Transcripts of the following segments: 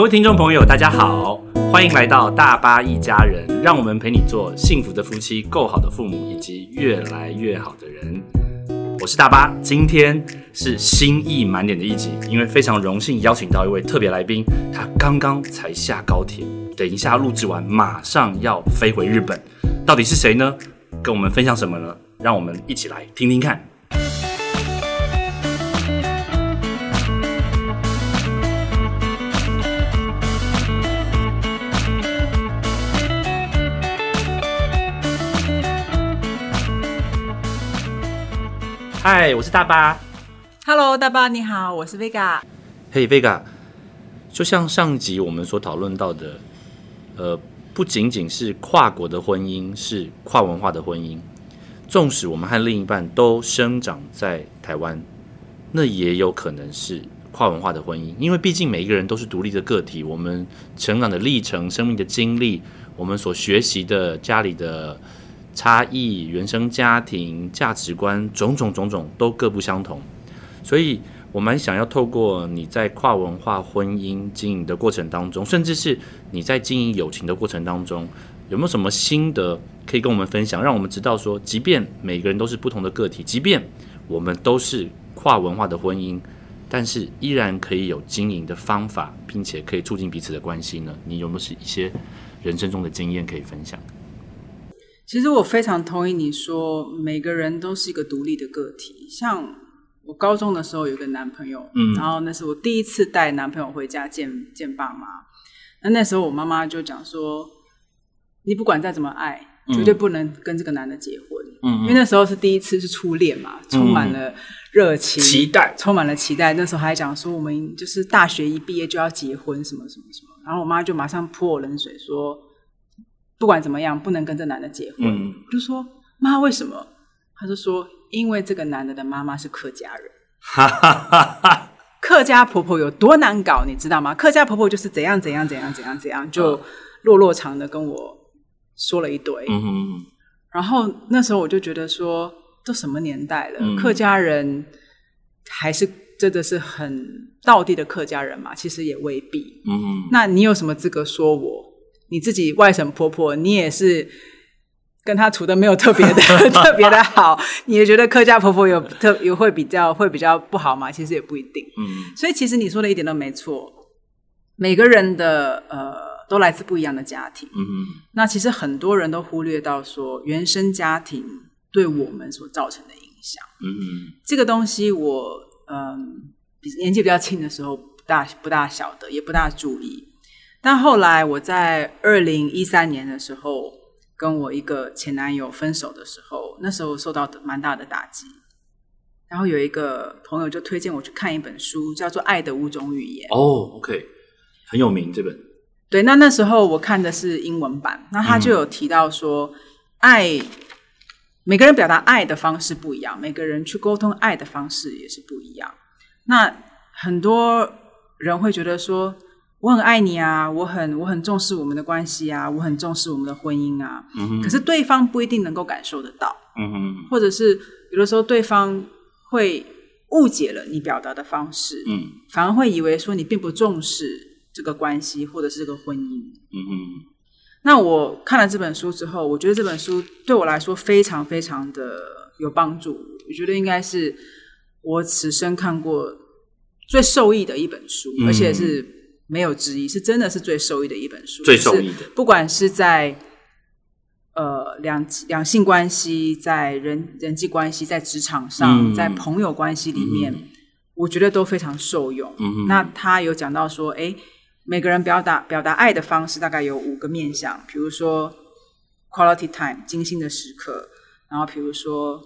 各位听众朋友，大家好，欢迎来到大巴一家人，让我们陪你做幸福的夫妻、够好的父母以及越来越好的人。我是大巴，今天是心意满点的一集，因为非常荣幸邀请到一位特别来宾，他刚刚才下高铁，等一下录制完马上要飞回日本，到底是谁呢？跟我们分享什么呢？让我们一起来听听看。嗨，我是大巴。Hello，大巴你好，我是 Vega。嘿、Vega，就像上集我们所讨论到的，呃，不仅仅是跨国的婚姻，是跨文化的婚姻。纵使我们和另一半都生长在台湾，那也有可能是跨文化的婚姻，因为毕竟每一个人都是独立的个体，我们成长的历程、生命的经历，我们所学习的家里的差异、原生家庭、价值观，种种种种都各不相同，所以我们想要透过你在跨文化婚姻经营的过程当中，甚至是你在经营友情的过程当中，有没有什么心得可以跟我们分享，让我们知道说，即便每个人都是不同的个体，即便我们都是跨文化的婚姻，但是依然可以有经营的方法，并且可以促进彼此的关系呢？你有没有是一些人生中的经验可以分享？其实我非常同意你说，每个人都是一个独立的个体。像我高中的时候有个男朋友，嗯然后那是我第一次带男朋友回家见见爸妈。那那时候我妈妈就讲说，你不管再怎么爱，嗯绝对不能跟这个男的结婚，嗯因为那时候是第一次是初恋嘛，充满了热情、期待充满了期待。那时候还讲说，我们就是大学一毕业就要结婚，什么什么什么。然后我妈就马上泼我冷水说，不管怎么样，不能跟这男的结婚。嗯我就说妈，为什么？他就说，因为这个男的的妈妈是客家人。哈哈哈哈！客家婆婆有多难搞，你知道吗？客家婆婆就是怎样怎样怎样怎样怎样，就落落长的跟我说了一堆。嗯哼然后那时候我就觉得说，都什么年代了，嗯客家人还是真的是很道地的客家人嘛？其实也未必。嗯哼，那你有什么资格说我？你自己外省婆婆，你也是跟她处的没有特别的 特别的好，你也觉得客家婆婆有特有会比较会比较不好吗？其实也不一定。嗯所以其实你说的一点都没错，每个人的呃都来自不一样的家庭。嗯哼，那其实很多人都忽略到说原生家庭对我们所造成的影响。嗯嗯，这个东西我嗯比年纪比较轻的时候不大不大晓得，也不大注意。但后来我在二零一三年的时候跟我一个前男友分手的时候，那时候受到蛮大的打击。然后有一个朋友就推荐我去看一本书，叫做《爱的五种语言》。哦，OK，很有名这本。对，那那时候我看的是英文版，那他就有提到说，爱每个人表达爱的方式不一样，每个人去沟通爱的方式也是不一样。那很多人会觉得说，我很爱你啊，我很我很重视我们的关系啊，我很重视我们的婚姻啊，可是对方不一定能够感受得到，嗯哼，或者是有的时候对方会误解了你表达的方式，嗯。反而会以为说你并不重视这个关系或者是这个婚姻。嗯哼，那我看了这本书之后，我觉得这本书对我来说非常非常的有帮助。我觉得应该是我此生看过最受益的一本书，嗯。而且是没有之一，是真的是最受益的一本书。最受益的就是不管是在呃两两性关系，在人人际关系，在职场上，嗯在朋友关系里面，嗯我觉得都非常受用。嗯哼，那他有讲到说，哎，每个人表达表达爱的方式大概有五个面向，比如说 quality time 精心的时刻，然后比如说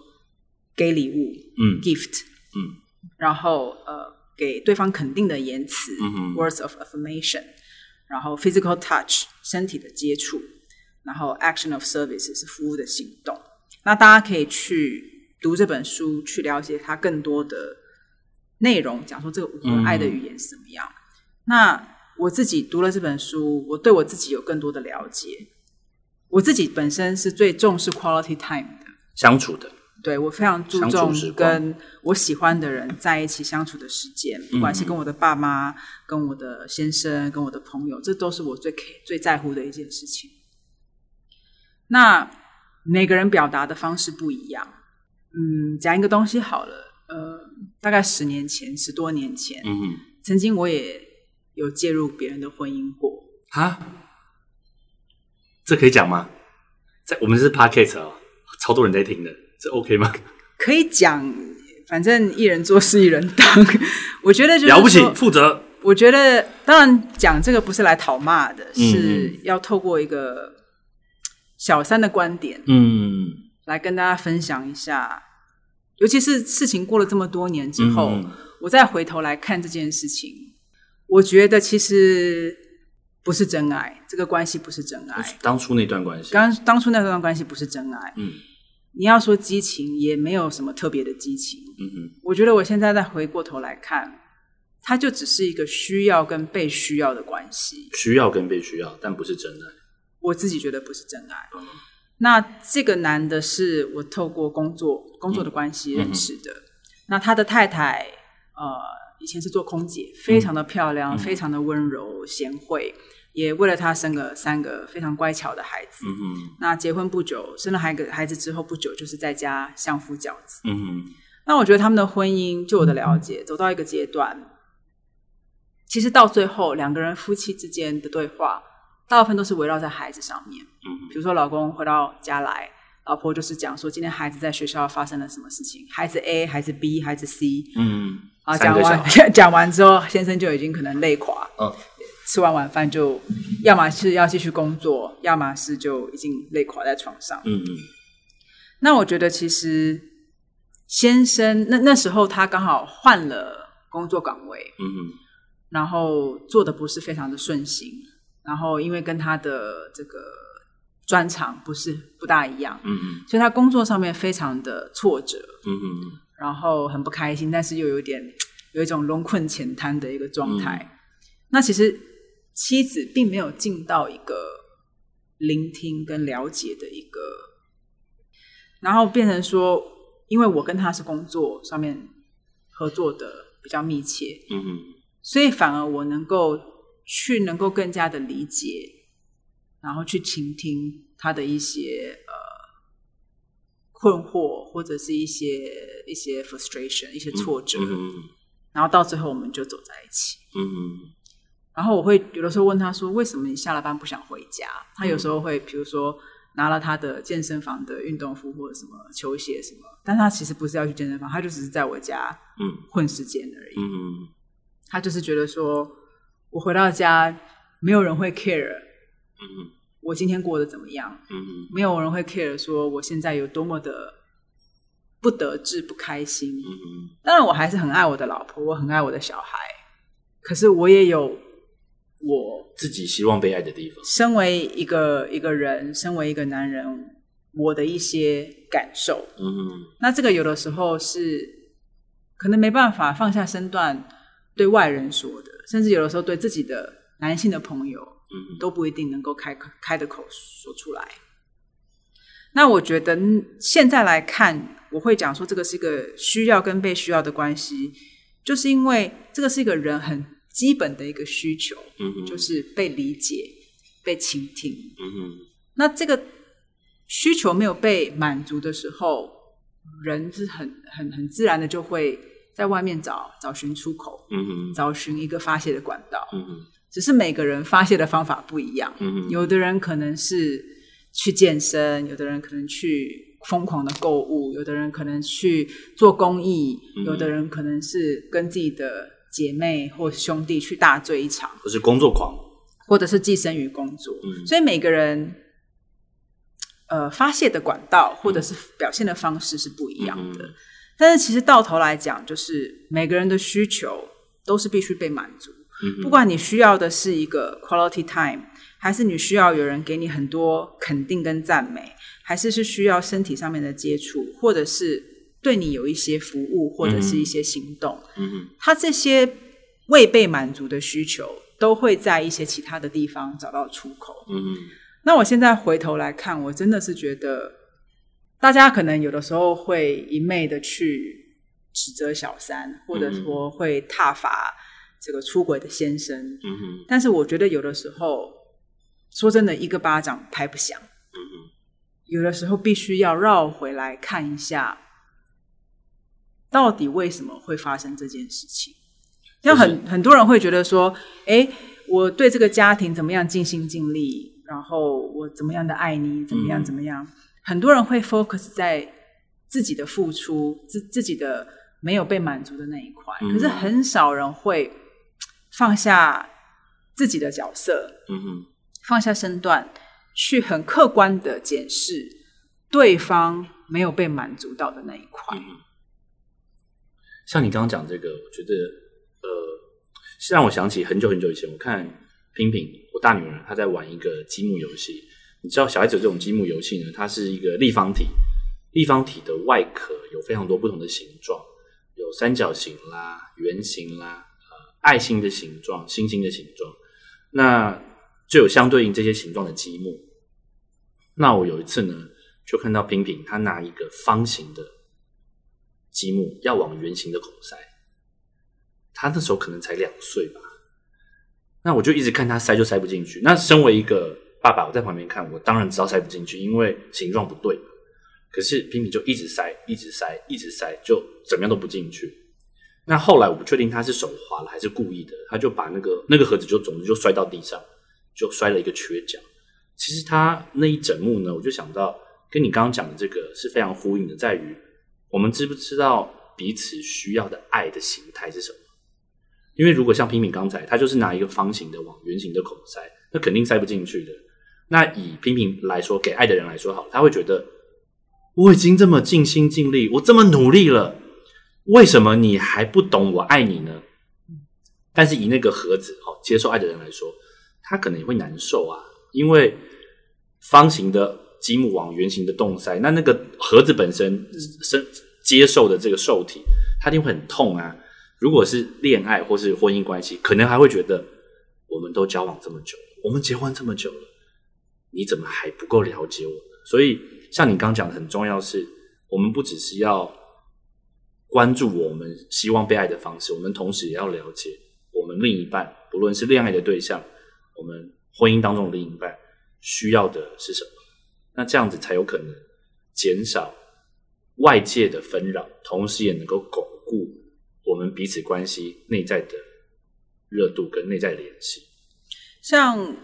给礼物嗯 gift，嗯，然后呃给对方肯定的言辞、words of affirmation，然后 physical touch 身体的接触，然后 action of service 是服务的行动。那大家可以去读这本书，去了解它更多的内容，讲说这个五个爱的语言是怎么样。那我自己读了这本书，我对我自己有更多的了解。我自己本身是最重视 quality time 的，相处的，对我非常注重跟我喜欢的人在一起相处的时间，不管是跟我的爸妈、跟我的先生、跟我的朋友，这都是我最最在乎的一件事情。那每个人表达的方式不一样，嗯，讲一个东西好了，呃，大概十年前、十多年前，嗯哼，曾经我也有介入别人的婚姻过，啊，这可以讲吗？在我们是 podcast 哦，超多人在听的，这 OK 吗？可以讲，反正一人做事一人当。我觉得就是了不起，负责。我觉得当然讲这个不是来讨骂的，嗯是要透过一个小三的观点嗯，来跟大家分享一下，尤其是事情过了这么多年之后，嗯我再回头来看这件事情，我觉得其实不是真爱，这个关系不是真爱。当初那段关系，刚当初那段关系不是真爱，嗯你要说激情，也没有什么特别的激情。嗯哼，我觉得我现在再回过头来看，它就只是一个需要跟被需要的关系。需要跟被需要，但不是真爱。我自己觉得不是真爱。嗯那这个男的是我透过工作工作的关系认识的。那他的太太呃以前是做空姐，非常的漂亮，嗯非常的温柔贤惠，也为了他生了三个非常乖巧的孩子。嗯哼，那结婚不久，生了孩子孩子之后不久，就是在家相夫教子。嗯哼，那我觉得他们的婚姻，就我的了解，走到一个阶段，其实到最后，两个人夫妻之间的对话，大部分都是围绕在孩子上面。嗯比如说，老公回到家来，老婆就是讲说今天孩子在学校发生了什么事情，孩子 A、孩子 B、孩子 C 嗯，啊，讲完 讲完之后，先生就已经可能累垮，嗯吃完晚饭就要么是要继续工作，要么是就已经累垮在床上。嗯嗯。那我觉得其实先生那那时候他刚好换了工作岗位，嗯哼，然后做的不是非常的顺心，然后因为跟他的这个专长不是不大一样，嗯嗯，所以他工作上面非常的挫折，嗯哼，然后很不开心，但是又有点有一种龙困浅滩的一个状态。嗯。那其实妻子并没有尽到一个聆听跟了解的一个，然后变成说，因为我跟他是工作上面合作的比较密切，嗯哼，所以反而我能够去能够更加的理解，然后去倾听他的一些呃困惑，或者是一些一些 frustration、一些挫折，嗯哼，然后到最后我们就走在一起。嗯哼，然后我会有的时候问他说：“为什么你下了班不想回家？”他有时候会，比如说拿了他的健身房的运动服或者什么球鞋什么，但他其实不是要去健身房，他就只是在我家嗯混时间而已。嗯哼，他就是觉得说，我回到家没有人会 care 嗯哼，我今天过得怎么样，嗯哼，没有人会 care 说我现在有多么的不得志、不开心。当然，我还是很爱我的老婆，我很爱我的小孩，可是我也有我自己希望被爱的地方。身为一个一个人，身为一个男人，我的一些感受。嗯哼，那这个有的时候是可能没办法放下身段对外人说的，甚至有的时候对自己的男性的朋友嗯，都不一定能够开口开的口说出来。那我觉得嗯现在来看，我会讲说这个是一个需要跟被需要的关系，就是因为这个是一个人很基本的一个需求，嗯，就是被理解、被倾听。那这个需求没有被满足的时候，人是很很很自然的就会在外面找找寻出口，找寻一个发泄的管道。只是每个人发泄的方法不一样，有的人可能是去健身，有的人可能去疯狂的购物，有的人可能去做公益，嗯有的人可能是跟自己的姐妹或兄弟去大醉一场，或是工作狂。或者是寄生于工作。嗯所以每个人呃发泄的管道或者是表现的方式是不一样的。嗯但是其实到头来讲，就是每个人的需求都是必须被满足。嗯不管你需要的是一个 quality time，还是你需要有人给你很多肯定跟赞美，还是是需要身体上面的接触，或者是对你有一些服务或者是一些行动，嗯哼，他这些未被满足的需求，都会在一些其他的地方找到出口。嗯哼，那我现在回头来看，我真的是觉得，大家可能有的时候会一昧的去指责小三，或者说会挞伐这个出轨的先生。嗯哼，但是我觉得有的时候，说真的，一个巴掌拍不响。嗯哼，有的时候必须要绕回来看一下，到底为什么会发生这件事情。像很很多人会觉得说，哎，我对这个家庭怎么样尽心尽力，然后我怎么样的爱你，怎么样嗯怎么样。很多人会 focus 在自己的付出，自自己的没有被满足的那一块，嗯可是很少人会放下自己的角色，嗯哼，放下身段，去很客观的检视对方没有被满足到的那一块。嗯像你刚刚讲这个，我觉得呃，是让我想起很久很久以前，我看平平，我大女儿她在玩一个积木游戏。你知道小孩子这种积木游戏呢，它是一个立方体，立方体的外壳有非常多不同的形状，有三角形啦、圆形啦、呃爱心的形状、星星的形状，那就有相对应这些形状的积木。那我有一次呢，就看到平平她拿一个方形的积木要往圆形的孔塞，他那时候可能才两岁吧，那我就一直看他塞就塞不进去。那身为一个爸爸，我在旁边看，我当然知道塞不进去，因为形状不对。可是平平就一直塞，一直塞，一直塞，就怎么样都不进去。那后来我不确定他是手滑了还是故意的，他就把那个那个盒子就总之就摔到地上，就摔了一个缺角。其实他那一整幕呢，我就想到跟你刚刚讲的这个是非常呼应的，在于我们知不知道彼此需要的爱的形态是什么？因为如果像平平刚才，他就是拿一个方形的往圆形的孔塞，那肯定塞不进去的。那以平平来说，给爱的人来说好，他会觉得我已经这么尽心尽力，我这么努力了，为什么你还不懂我爱你呢？但是以那个盒子哦，接受爱的人来说，他可能也会难受啊，因为方形的积木往圆形的洞塞，那那个盒子本身身接受的这个受体，他一定会很痛啊。如果是恋爱或是婚姻关系，可能还会觉得我们都交往这么久，我们结婚这么久了，你怎么还不够了解我？所以，像你刚讲的，很重要是，我们不只是要关注我们希望被爱的方式，我们同时也要了解我们另一半，不论是恋爱的对象，我们婚姻当中的另一半需要的是什么。那这样子才有可能减少外界的纷扰，同时也能够巩固我们彼此关系内在的热度跟内在联系。像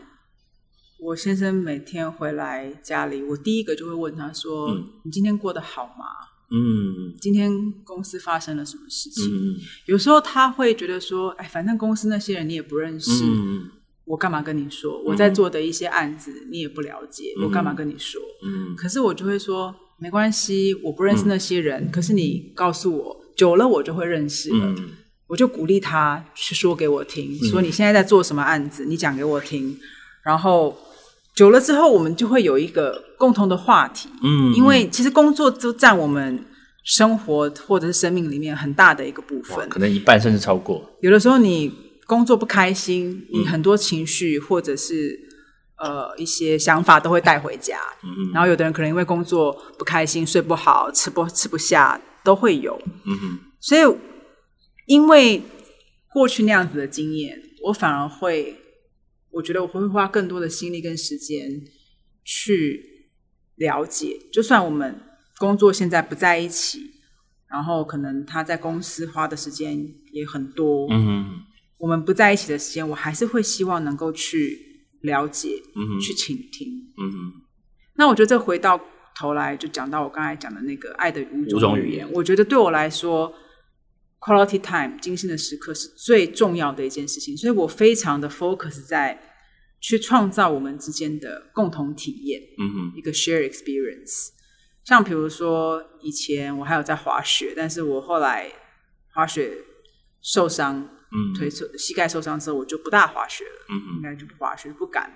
我先生每天回来家里，我第一个就会问他说：“嗯你今天过得好吗？嗯今天公司发生了什么事情？”嗯有时候他会觉得说：“哎，反正公司那些人你也不认识，嗯我干嘛跟你说？我在做的一些案子你也不了解，嗯我干嘛跟你说？”嗯可是我就会说：“没关系，我不认识那些人，可是你告诉我，久了我就会认识了。嗯我就鼓励他去说给我听，说你现在在做什么案子，你讲给我听。然后久了之后，我们就会有一个共同的话题，嗯因为其实工作都占我们生活或者是生命里面很大的一个部分。可能一半甚至超过。有的时候你工作不开心，你很多情绪或者是呃一些想法都会带回家。嗯然后有的人可能因为工作不开心，睡不好，吃不吃不下，都会有。嗯哼所以，因为过去那样子的经验，我反而会，我觉得我会花更多的心力跟时间去了解。就算我们工作现在不在一起，然后可能他在公司花的时间也很多，嗯哼我们不在一起的时间，我还是会希望能够去了解、去倾听。嗯哼那我觉得这回到头来就讲到我刚才讲的那个爱的五五种语言种语言，我觉得对我来说，quality time 精心的时刻是最重要的一件事情，所以我非常的 focus 在去创造我们之间的共同体验，嗯哼一个 share experience。像比如说以前我还有在滑雪，但是我后来滑雪受伤，嗯。腿受膝盖受伤之后，我就不大滑雪了，嗯哼。应该就不滑雪，不敢。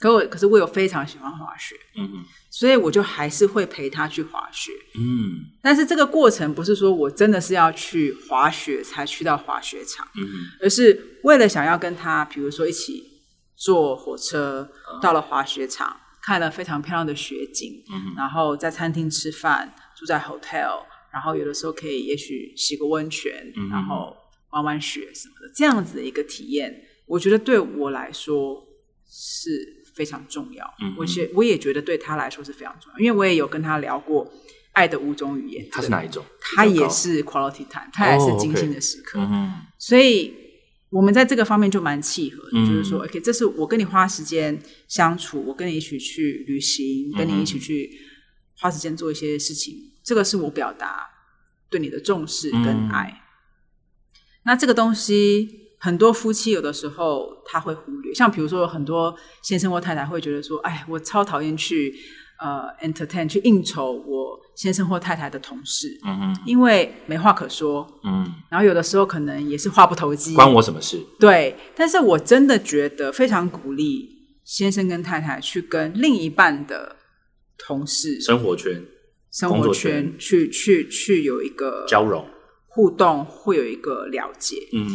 可我可是我有非常喜欢滑雪，嗯嗯所以我就还是会陪他去滑雪。嗯。但是这个过程不是说我真的是要去滑雪才去到滑雪场，嗯哼。而是为了想要跟他，比如说一起坐火车到了滑雪场，看了非常漂亮的雪景，嗯然后在餐厅吃饭，住在 hotel，然后有的时候可以也许洗个温泉，嗯然后玩玩雪什么的，这样子的一个体验，我觉得对我来说是非常重要。嗯我觉我也觉得对他来说是非常重要，因为我也有跟他聊过《爱的五种语言》，他是哪一种？他也是 quality time，他也是哦精心的时刻。嗯哼所以我们在这个方面就蛮契合的，嗯就是说，OK，这是我跟你花时间相处，我跟你一起去旅行，跟你一起去花时间做一些事情，这个是我表达对你的重视跟嗯爱。那这个东西，很多夫妻有的时候他会忽略，像比如说很多先生或太太会觉得说，哎，我超讨厌去呃 entertain 去应酬我先生或太太的同事，嗯哼因为没话可说，嗯，然后有的时候可能也是话不投机，关我什么事？对，但是我真的觉得非常鼓励先生跟太太去跟另一半的同事、生活圈生活圈去去去有一个交融，互动，会有一个了解，嗯，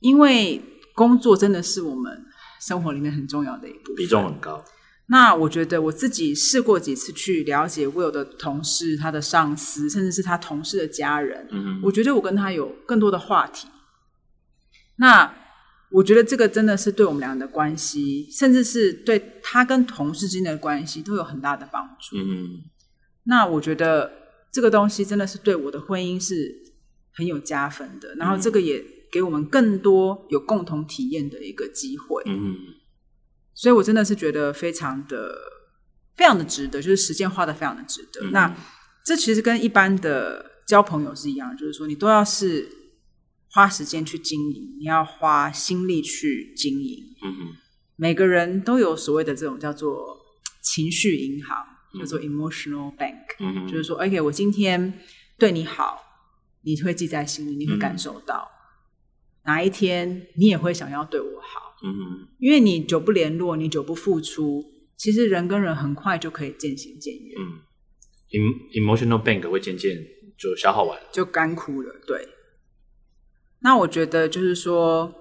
因为工作真的是我们生活里面很重要的一部分。比重很高。那我觉得我自己试过几次去了解 Will 的同事、他的上司，甚至是他同事的家人，嗯我觉得我跟他有更多的话题。那我觉得这个真的是对我们俩的关系，甚至是对他跟同事之间的关系都有很大的帮助。嗯那我觉得这个东西真的是对我的婚姻是很有加分的，然后这个也给我们更多有共同体验的一个机会。嗯所以我真的是觉得非常的、非常的值得，就是时间花的非常的值得。嗯那这其实跟一般的交朋友是一样，就是说你都要是花时间去经营，你要花心力去经营。嗯哼每个人都有所谓的这种叫做情绪银行，嗯叫做 emotional bank，、嗯就是说，OK，我今天对你好，你会记在心里，你会感受到。哪一天你也会想要对我好，嗯哼因为你久不联络，你久不付出，其实人跟人很快就可以渐行渐远，嗯，em emotional bank 会渐渐就消耗完了。就干枯了。对，那我觉得就是说，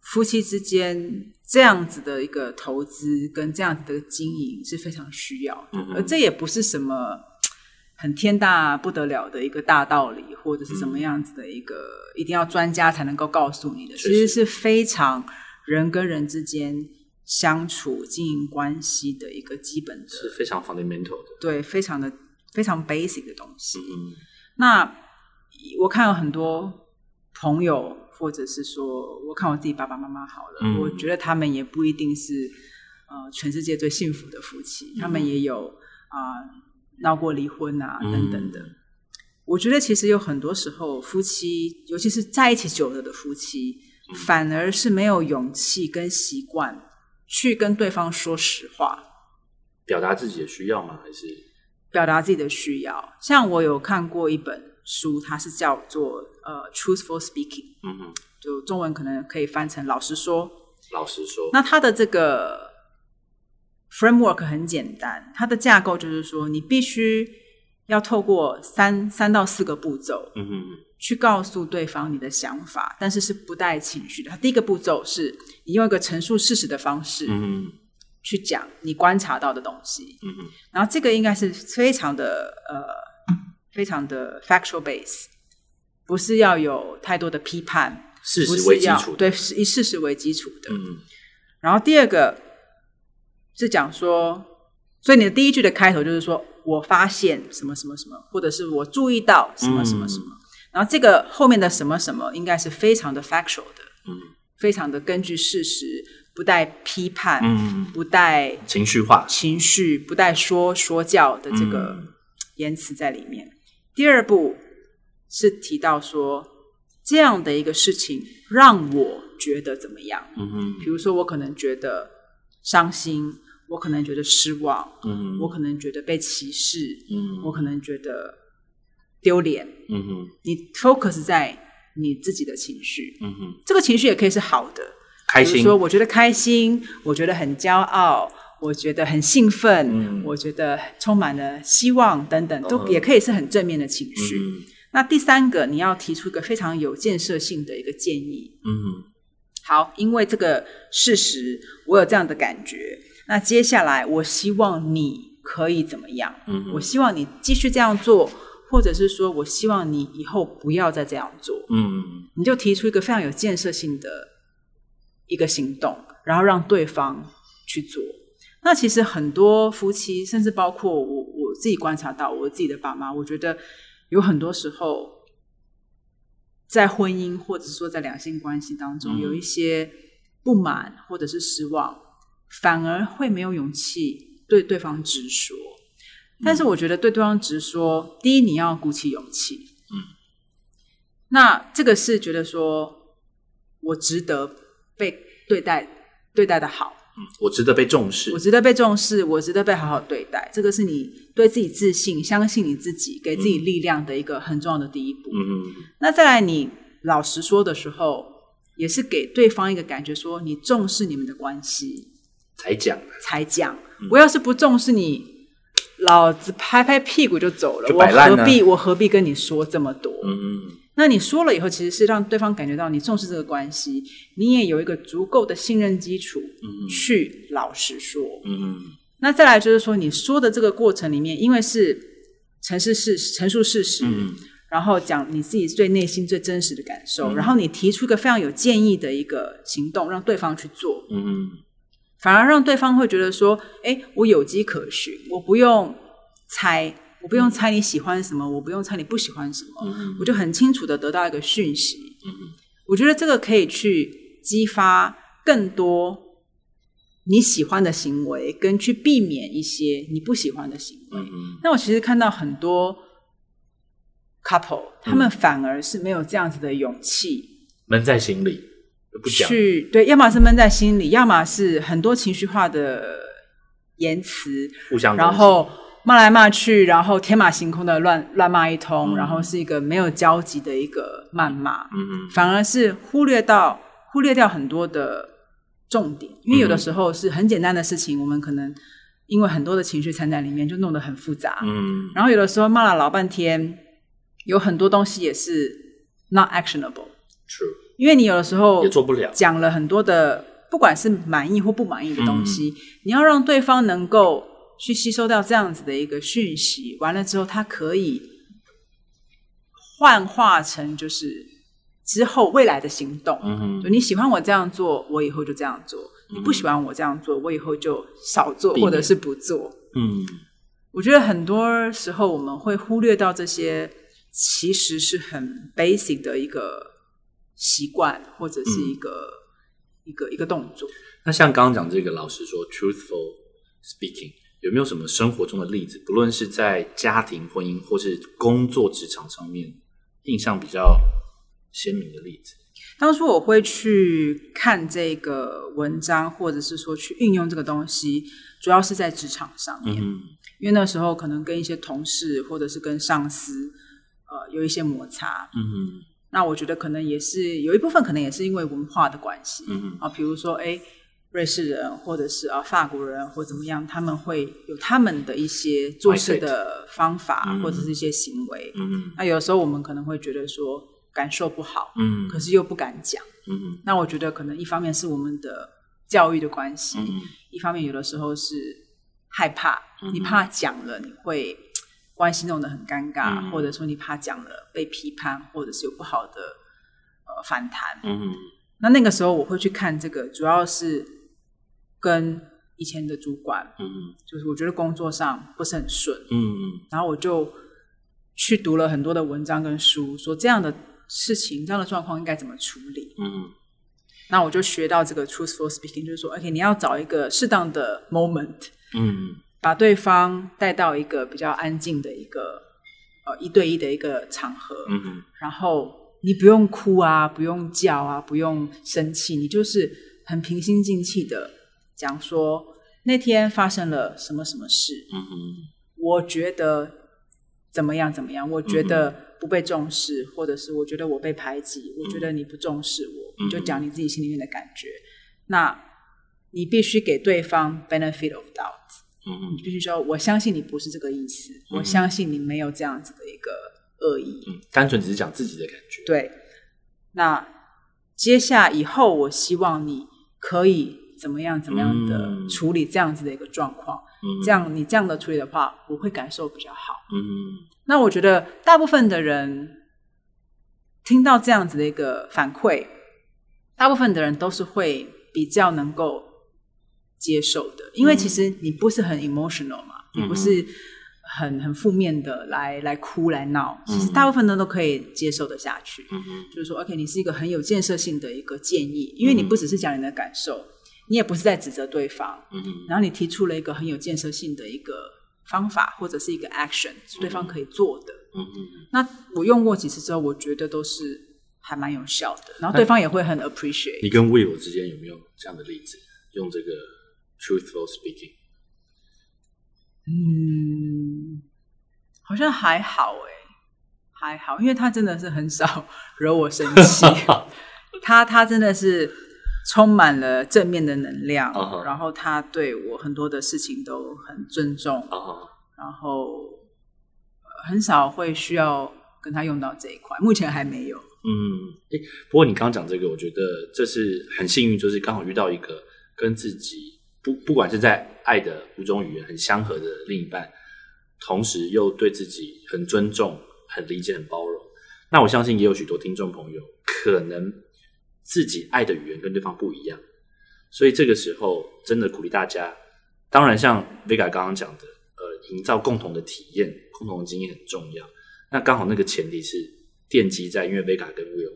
夫妻之间这样子的一个投资跟这样子的经营是非常需要的，嗯哼而这也不是什么很天大不得了的一个大道理，或者是什么样子的一个、一定要专家才能够告诉你的，其实。实是非常人跟人之间相处、经营关系的一个基本的，是非常 fundamental 的。对，非常的非常 basic 的东西。嗯。那我看有很多朋友，或者是说，我看我自己爸爸妈妈好了，嗯我觉得他们也不一定是呃全世界最幸福的夫妻，他们也有啊、闹过离婚啊嗯等等的。我觉得其实有很多时候，夫妻，尤其是在一起久了的夫妻，嗯反而是没有勇气跟习惯去跟对方说实话。表达自己的需要吗？还是表达自己的需要。像我有看过一本书，它是叫做呃 “truthful speaking”，嗯嗯，就中文可能可以翻成“老实说。老实说”。，那它的这个 framework 很简单，它的架构就是说，你必须要透过三三到四个步骤嗯哼去告诉对方你的想法，但是是不带情绪的。它第一个步骤是你用一个陈述事实的方式嗯哼去讲你观察到的东西，嗯哼。然后这个应该是非常的呃，非常的 factual base，不是要有太多的批判，事实为基础的。对，是以事实为基础的。嗯然后第二个是讲说，所以你的第一句的开头就是说我发现什么什么什么，或者是我注意到什么什么什么，然后这个后面的什么什么应该是非常的 factual 的，嗯非常的根据事实，不带批判，嗯，不带情绪化。情绪，不带说说教的这个嗯言辞在里面。第二步是提到说，这样的一个事情让我觉得怎么样？嗯哼。比如说，我可能觉得伤心，我可能觉得失望，嗯哼。我可能觉得被歧视，嗯。我可能觉得丢脸。嗯哼。你 focus 在你自己的情绪，嗯哼，这个情绪也可以是好的，开心。比如说，我觉得开心，我觉得很骄傲，我觉得很兴奋，嗯我觉得充满了希望等等，都嗯也可以是很正面的情绪。嗯那第三个，你要提出一个非常有建设性的一个建议。嗯好，因为这个事实，我有这样的感觉，那接下来我希望你可以怎么样？嗯我希望你继续这样做，或者是说我希望你以后不要再这样做。嗯你就提出一个非常有建设性的一个行动，然后让对方去做。那其实很多夫妻，甚至包括我我自己观察到我自己的爸妈，我觉得有很多时候在婚姻或者说在两性关系当中，嗯。有一些不满或者是失望，反而会没有勇气对对方直说。但是我觉得对对方直说，第一你要鼓起勇气，嗯，那这个是觉得说我值得被对待对待的好，嗯，我值得被重视我。值得被重视，我值得被好好对待，这个是你对自己自信、相信你自己、给自己力量的一个很重要的第一步。嗯那再来，你老实说的时候，也是给对方一个感觉，说你重视你们的关系才讲，才讲。我要是不重视你，老子拍拍屁股就走了，我何必我何必跟你说这么多？嗯那你说了以后，其实是让对方感觉到你重视这个关系，你也有一个足够的信任基础，嗯去老实说。嗯那再来就是说，你说的这个过程里面，因为是陈述事陈述事实，嗯然后讲你自己最内心最真实的感受，嗯然后你提出一个非常有建议的一个行动，让对方去做，嗯反而让对方会觉得说，哎，我有迹可循，我不用猜，我不用猜你喜欢什么，我不用猜你不喜欢什么，嗯我就很清楚的得到一个讯息。嗯我觉得这个可以去激发更多你喜欢的行为，跟去避免一些你不喜欢的行为。嗯那我其实看到很多 couple，他嗯们反而是没有这样子的勇气闷在心里不讲。去对，要么是闷在心里，要么是很多情绪化的言辞，互相然后骂来骂去，然后天马行空的乱乱骂一通，嗯。然后是一个没有交集的一个谩骂，嗯反而是忽略到忽略掉很多的重点，因为有的时候是很简单的事情，我们可能因为很多的情绪掺在里面，就弄得很复杂。嗯。然后有的时候骂了老半天，有很多东西也是 not actionable，，true 因为你有的时候也做不了。讲了很多的，不管是满意或不满意的东西，嗯。你要让对方能够去吸收到这样子的一个讯息，完了之后，它可以幻化成就是之后未来的行动。嗯就你喜欢我这样做，我以后就这样做；你不喜欢我这样做，我以后就少做或者是不做。嗯我觉得很多时候我们会忽略到这些，其实是很 basic 的一个习惯，或者是一个、一个一个动作。那像刚刚讲这个，老实说，truthful speaking，有没有什么生活中的例子？不论是在家庭、婚姻，或是工作、职场上面，印象比较鲜明的例子？当初我会去看这个文章，或者是说去运用这个东西，主要是在职场上面，嗯因为那时候可能跟一些同事或者是跟上司，呃，有一些摩擦。嗯那我觉得可能也是有一部分，可能也是因为文化的关系。嗯啊，比如说，哎，瑞士人或者是啊法国人或怎么样，他们会有他们的一些做事的方法嗯或者是一些行为。嗯那有时候我们可能会觉得说感受不好，嗯可是又不敢讲。嗯那我觉得可能一方面是我们的教育的关系，嗯一方面有的时候是害怕，嗯你怕讲了你会关系弄得很尴尬，嗯或者说你怕讲了被批判，或者是有不好的呃反弹。嗯那那个时候我会去看这个，主要是跟以前的主管，嗯嗯。就是我觉得工作上不是很顺，嗯然后我就去读了很多的文章跟书，说这样的事情、这样的状况应该怎么处理。嗯那我就学到这个 truthful speaking，就是说，OK，你要找一个适当的 moment，嗯把对方带到一个比较安静的一个呃一对一的一个场合，嗯然后你不用哭啊，不用叫啊，不用生气，你就是很平心静气的讲说那天发生了什么什么事，嗯我觉得怎么样怎么样，我觉得不被重视，或者是我觉得我被排挤，我觉得你不重视我，你就讲你自己心里面的感觉。那你必须给对方 benefit of doubt，嗯你必须说我相信你不是这个意思，我相信你没有这样子的一个恶意。嗯，单纯只是讲自己的感觉。对，那接下以后，我希望你可以怎么样怎么样的嗯。处理这样子的一个状况。嗯。这样你这样的处理的话，我会感受比较好。嗯。那我觉得大部分的人听到这样子的一个反馈，大部分的人都是会比较能够接受的，因为其实你不是很 emotional 嘛，嗯你不是很很负面的来来哭来闹，其实嗯大部分人都可以接受得下去。嗯嗯就是说，OK，你是一个很有建设性的一个建议，因为你不只是讲你的感受，你也不是在指责对方，嗯然后你提出了一个很有建设性的一个方法或者是一个 action 是对方可以做的。嗯嗯，那我用过几次之后，我觉得都是还蛮有效的，然后对方也会很 appreciate。你跟 Will 之间有没有这样的例子？用这个 truthful speaking，嗯，好像还好诶，还好，因为他真的是很少惹我生气，他他真的是充满了正面的能量然后他对我很多的事情都很尊重啊，然后呃很少会需要跟他用到这一块，目前还没有。嗯，诶，不过你刚刚讲这个，我觉得这是很幸运，就是刚好遇到一个跟自己不不管是在爱的五种语言很相合的另一半，同时又对自己很尊重、很理解、很包容。那我相信也有许多听众朋友可能自己爱的语言跟对方不一样，所以这个时候真的鼓励大家，当然像 Vega 刚刚讲的，呃，营造共同的体验、共同的经验很重要。那刚好那个前提是奠基在，因为 Vega 跟 Will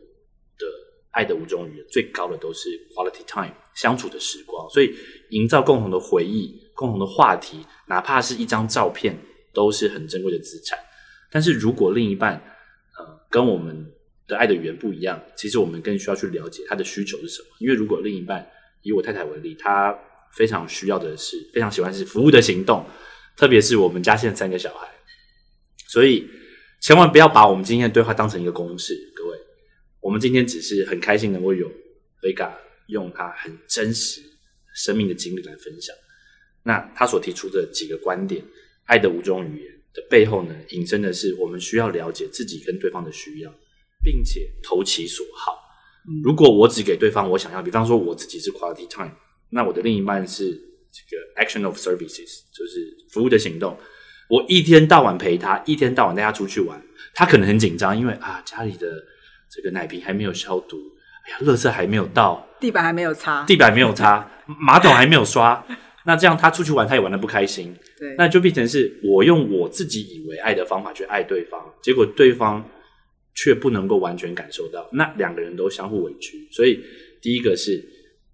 的爱的五种语言最高的都是 quality time 相处的时光，所以营造共同的回忆、共同的话题，哪怕是一张照片，都是很珍贵的资产。但是如果另一半呃跟我们的爱的语言不一样，其实我们更需要去了解他的需求是什么。因为如果另一半以我太太为例，她非常需要的是非常喜欢是服务的行动，特别是我们家现在三个小孩，所以千万不要把我们今天的对话当成一个公式，各位。我们今天只是很开心能够有 Vega 用他很真实生命的经历来分享。那他所提出的几个观点，爱的五种语言的背后呢，引申的是我们需要了解自己跟对方的需要，并且投其所好。嗯。如果我只给对方我想要，比方说我自己是 quality time，那我的另一半是这个 action of services，就是服务的行动。我一天到晚陪他，一天到晚带他出去玩，他可能很紧张，因为啊家里的这个奶瓶还没有消毒，哎呀，垃圾还没有到，地板还没有擦，地板没有擦，马桶还没有刷，那这样他出去玩他也玩的不开心，对，那就变成是我用我自己以为爱的方法去爱对方，结果对方却不能够完全感受到，那两个人都相互委屈。所以第一个是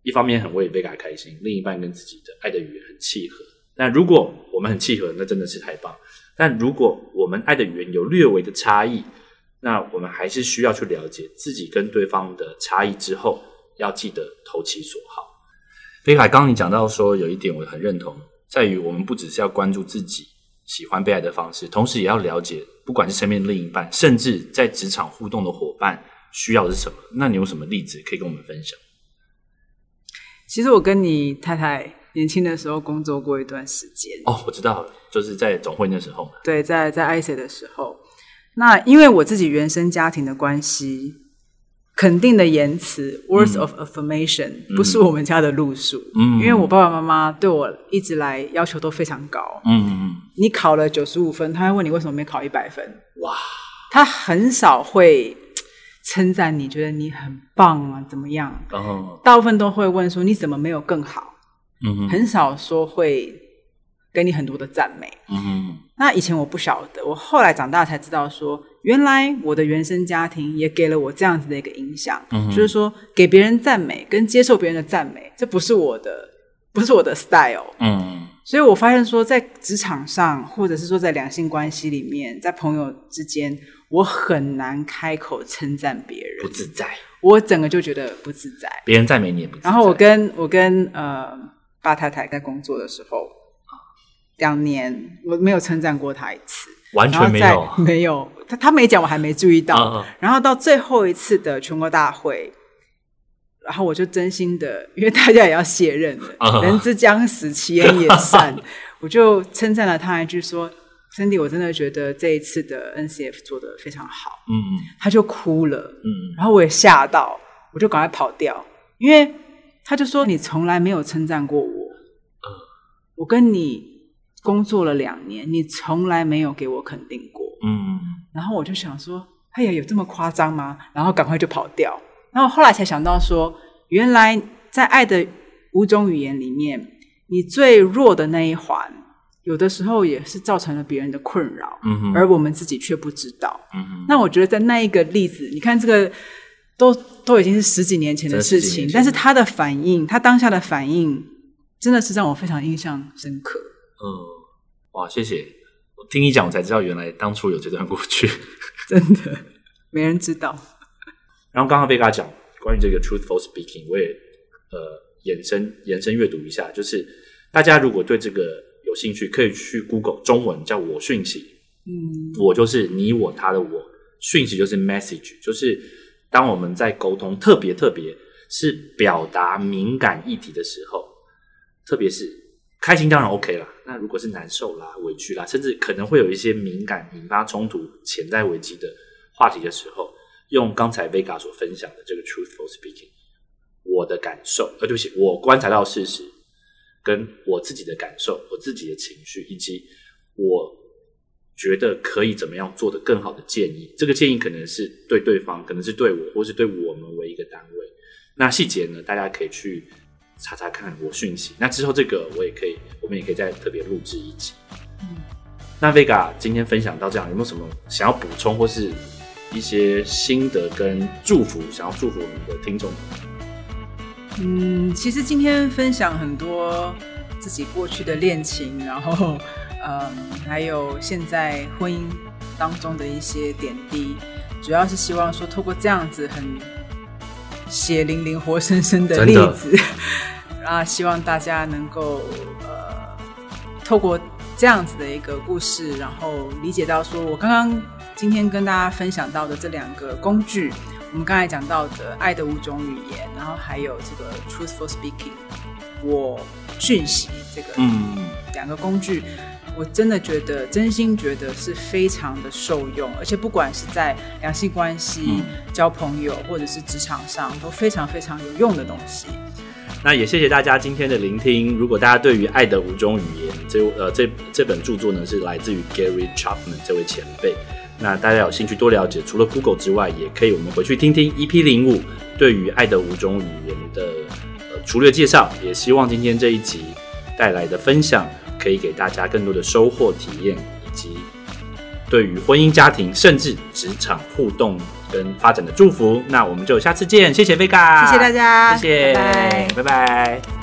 一方面很为贝卡开心，另一半跟自己的爱的语言很契合。那如果我们很契合，那真的是太棒。但如果我们爱的语言有略微的差异，那我们还是需要去了解自己跟对方的差异之后，要记得投其所好。贝卡，刚刚你讲到说有一点我很认同，在于我们不只是要关注自己喜欢被爱的方式，同时也要了解，不管是身边的另一半，甚至在职场互动的伙伴需要的是什么。那你有什么例子可以跟我们分享？其实我跟你太太年轻的时候工作过一段时间，哦，我知道了，就是在总会那时候。对，在在 IC 的时候，那因为我自己原生家庭的关系，肯定的言辞 （words of affirmation）、不是我们家的路数。嗯因为我爸爸妈妈对我一直来要求都非常高。嗯嗯你考了九十五分，他会问你为什么没考一百分。哇，他很少会称赞你，觉得你很棒啊，怎么样？大部分都会问说你怎么没有更好，嗯很少说会给你很多的赞美。嗯哼那以前我不晓得，我后来长大才知道说，原来我的原生家庭也给了我这样子的一个影响，嗯就是说给别人赞美跟接受别人的赞美，这不是我的，不是我的 style。嗯所以我发现说，在职场上，或者是说在两性关系里面，在朋友之间，我很难开口称赞别人，不自在，我整个就觉得不自在。别人赞美你也不自在。然后我跟我跟呃巴太太在工作的时候，两年我没有称赞过他一次，完全没有没有，他他没讲，我还没注意到。嗯嗯。然后到最后一次的全国大会，然后我就真心的，因为大家也要卸任了，嗯。人之将死，其言也善，我就称赞了他一句说：“Cindy，我真的觉得这一次的 NCF 做的非常好。嗯嗯”他就哭了，嗯。然后我也吓到，我就赶快跑掉，因为他就说你从来没有称赞过我，嗯，我跟你工作了两年，你从来没有给我肯定过，嗯，然后我就想说，哎呀，有这么夸张吗？然后赶快就跑掉，然后后来才想到说，原来在爱的五种语言里面，你最弱的那一环，有的时候也是造成了别人的困扰，嗯而我们自己却不知道，嗯那我觉得在那一个例子，你看这个。都都已经是十几年前的事情，但是他的反应，他当下的反应，真的是让我非常印象深刻。嗯，哇，谢谢！我听你讲，我才知道原来当初有这段过去，真的没人知道。然后刚刚被他讲关于这个 truthful speaking，我也呃延伸延伸阅读一下，就是大家如果对这个有兴趣，可以去 Google 中文叫我讯息，嗯，我就是你我他的我，讯息就是 message，就是。当我们在沟通，特别特别是表达敏感议题的时候，特别是开心当然 OK 啦。那如果是难受啦、委屈啦，甚至可能会有一些敏感、引发冲突、潜在危机的话题的时候，用刚才 Vega 所分享的这个 truthful speaking，我的感受，呃，对不起，我观察到事实，跟我自己的感受、我自己的情绪，以及我。觉得可以怎么样做的更好的建议，这个建议可能是对对方，可能是对我，或是对我们为一个单位。那细节呢，大家可以去查查看我讯息。那之后这个我也可以，我们也可以再特别录制一集。嗯，那 Vega 今天分享到这样，有没有什么想要补充，或是一些心得跟祝福，想要祝福我们的听众？嗯，其实今天分享很多自己过去的恋情，然后。嗯，还有现在婚姻当中的一些点滴，主要是希望说，透过这样子很血淋淋、活生生的例子，啊，希望大家能够呃，透过这样子的一个故事，然后理解到说，我刚刚今天跟大家分享到的这两个工具，我们刚才讲到的爱的五种语言，然后还有这个 truthful speaking，我讯息这个嗯。两个工具。我真的觉得，真心觉得是非常的受用，而且不管是在两性关系、交朋友，或者是职场上，都非常非常有用的东西。那也谢谢大家今天的聆听。如果大家对于《爱的五种语言》这呃这这本著作呢，是来自于 Gary Chapman 这位前辈。那大家有兴趣多了解，除了 Google 之外，也可以我们回去听听 EP 零五对于《爱的五种语言》的呃粗略介绍。也希望今天这一集带来的分享。可以给大家更多的收获体验，以及对于婚姻家庭甚至职场互动跟发展的祝福。那我们就下次见，谢谢贝卡，谢谢大家，谢谢，拜拜。